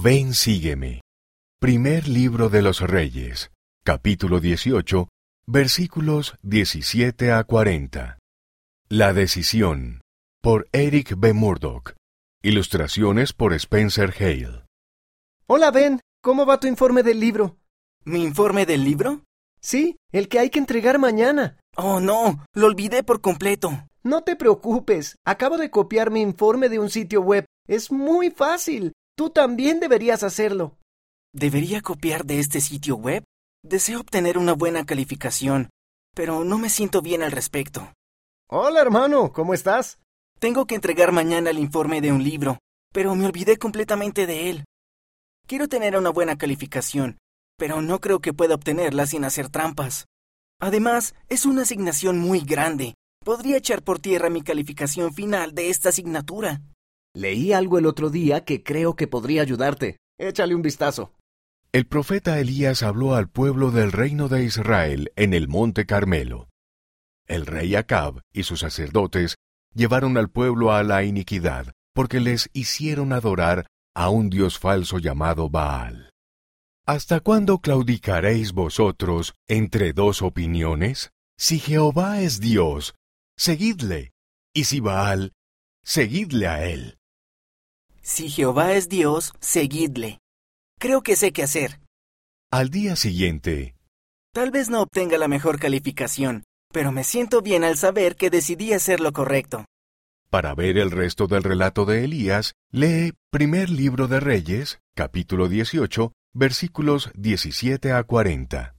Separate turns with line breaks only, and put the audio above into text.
Ven, sígueme. Primer libro de los Reyes, capítulo 18, versículos 17 a 40. La decisión, por Eric B. Murdoch. Ilustraciones por Spencer Hale.
Hola Ben, ¿cómo va tu informe del libro?
¿Mi informe del libro?
Sí, el que hay que entregar mañana.
Oh, no, lo olvidé por completo.
No te preocupes, acabo de copiar mi informe de un sitio web. Es muy fácil. Tú también deberías hacerlo.
¿Debería copiar de este sitio web? Deseo obtener una buena calificación, pero no me siento bien al respecto.
Hola hermano, ¿cómo estás?
Tengo que entregar mañana el informe de un libro, pero me olvidé completamente de él. Quiero tener una buena calificación, pero no creo que pueda obtenerla sin hacer trampas. Además, es una asignación muy grande. Podría echar por tierra mi calificación final de esta asignatura.
Leí algo el otro día que creo que podría ayudarte. Échale un vistazo.
El profeta Elías habló al pueblo del reino de Israel en el monte Carmelo. El rey Acab y sus sacerdotes llevaron al pueblo a la iniquidad, porque les hicieron adorar a un dios falso llamado Baal. ¿Hasta cuándo claudicaréis vosotros entre dos opiniones? Si Jehová es Dios, seguidle, y si Baal, seguidle a él.
Si Jehová es Dios, seguidle. Creo que sé qué hacer.
Al día siguiente,
Tal vez no obtenga la mejor calificación, pero me siento bien al saber que decidí hacer lo correcto.
para ver el resto del relato de Elías, lee Primer Libro de Reyes, capítulo 18, versículos 17 a 40.